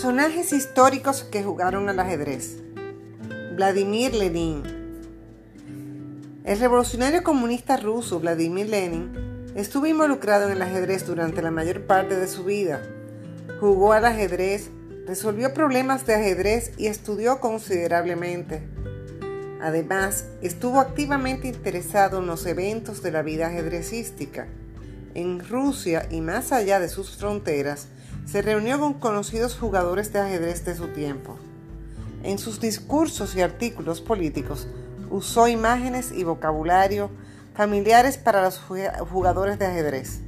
Personajes históricos que jugaron al ajedrez. Vladimir Lenin. El revolucionario comunista ruso Vladimir Lenin estuvo involucrado en el ajedrez durante la mayor parte de su vida. Jugó al ajedrez, resolvió problemas de ajedrez y estudió considerablemente. Además, estuvo activamente interesado en los eventos de la vida ajedrecística. En Rusia y más allá de sus fronteras, se reunió con conocidos jugadores de ajedrez de su tiempo. En sus discursos y artículos políticos usó imágenes y vocabulario familiares para los jugadores de ajedrez.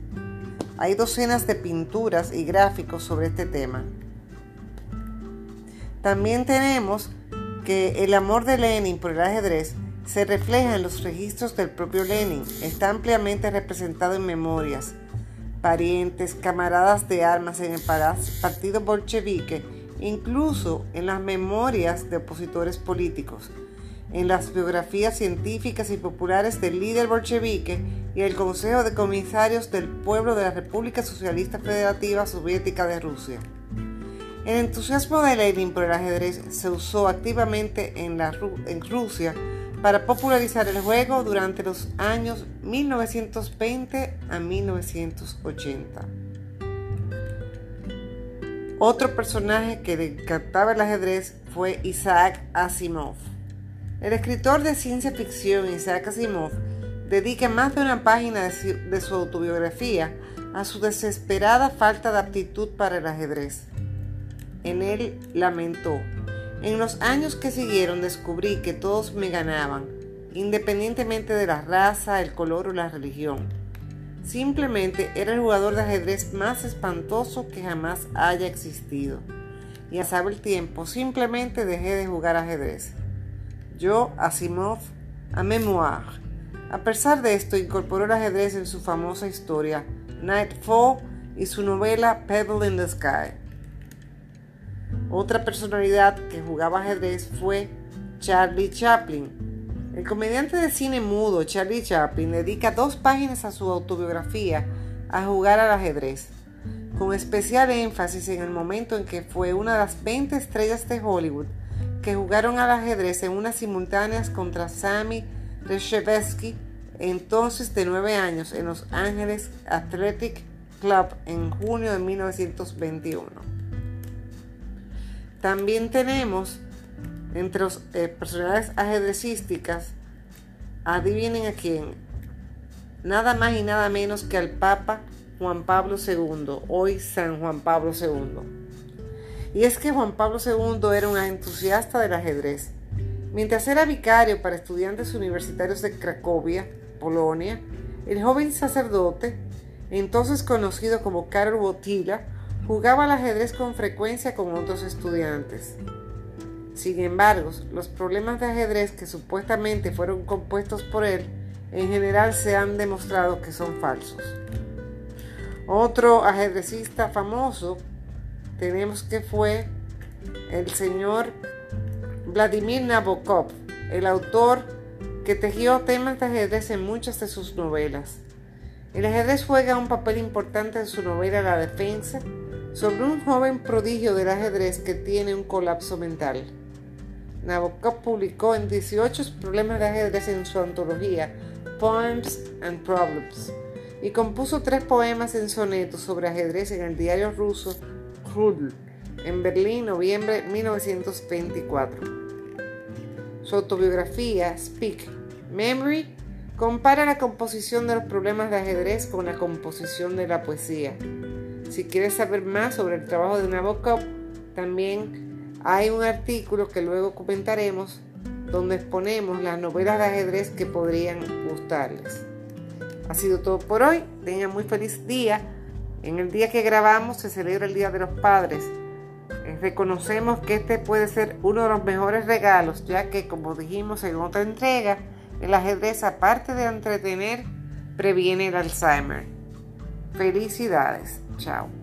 Hay docenas de pinturas y gráficos sobre este tema. También tenemos que el amor de Lenin por el ajedrez se refleja en los registros del propio Lenin. Está ampliamente representado en memorias, parientes, camaradas de armas en el partido bolchevique, incluso en las memorias de opositores políticos, en las biografías científicas y populares del líder bolchevique y el Consejo de Comisarios del Pueblo de la República Socialista Federativa Soviética de Rusia. El entusiasmo de Lenin por el ajedrez se usó activamente en, Rusia para popularizar el juego durante los años 1920 a 1980. Otro personaje que le encantaba el ajedrez fue Isaac Asimov. El escritor de ciencia ficción Isaac Asimov dedica más de una página de su autobiografía a su desesperada falta de aptitud para el ajedrez. En él lamentó, en los años que siguieron descubrí que todos me ganaban, independientemente de la raza, el color o la religión. Simplemente era el jugador de ajedrez más espantoso que jamás haya existido. Y a saber el tiempo, simplemente dejé de jugar ajedrez. Yo, Asimov, a memoir. A pesar de esto, incorporó el ajedrez en su famosa historia, Nightfall, y su novela Pebble in the Sky. Otra personalidad que jugaba ajedrez fue Charlie Chaplin. El comediante de cine mudo Charlie Chaplin dedica dos páginas a su autobiografía a jugar al ajedrez, con especial énfasis en el momento en que fue una de las 20 estrellas de Hollywood que jugaron al ajedrez en unas simultáneas contra Sammy Reshevsky, entonces de 9 años, en Los Ángeles Athletic Club en junio de 1921. También tenemos entre los eh, personalidades ajedrecísticas, adivinen a quién, nada más y nada menos que al Papa Juan Pablo II, hoy San Juan Pablo II. Y es que Juan Pablo II era un entusiasta del ajedrez. Mientras era vicario para estudiantes universitarios de Cracovia, Polonia, el joven sacerdote, entonces conocido como Karol Wojtyla, Jugaba al ajedrez con frecuencia con otros estudiantes. Sin embargo, los problemas de ajedrez que supuestamente fueron compuestos por él, en general se han demostrado que son falsos. Otro ajedrecista famoso tenemos que fue el señor Vladimir Nabokov, el autor que tejió temas de ajedrez en muchas de sus novelas. El ajedrez juega un papel importante en su novela La Defensa, sobre un joven prodigio del ajedrez que tiene un colapso mental. Nabokov publicó en 18 problemas de ajedrez en su antología Poems and Problems y compuso tres poemas en sonetos sobre ajedrez en el diario ruso Krudl en Berlín, noviembre de 1924. Su autobiografía Speak Memory compara la composición de los problemas de ajedrez con la composición de la poesía. Si quieres saber más sobre el trabajo de Nabokov, también hay un artículo que luego comentaremos donde exponemos las novelas de ajedrez que podrían gustarles. Ha sido todo por hoy. Tengan muy feliz día. En el día que grabamos se celebra el Día de los Padres. Eh, reconocemos que este puede ser uno de los mejores regalos, ya que como dijimos en otra entrega, el ajedrez aparte de entretener, previene el Alzheimer. Felicidades. Tchau.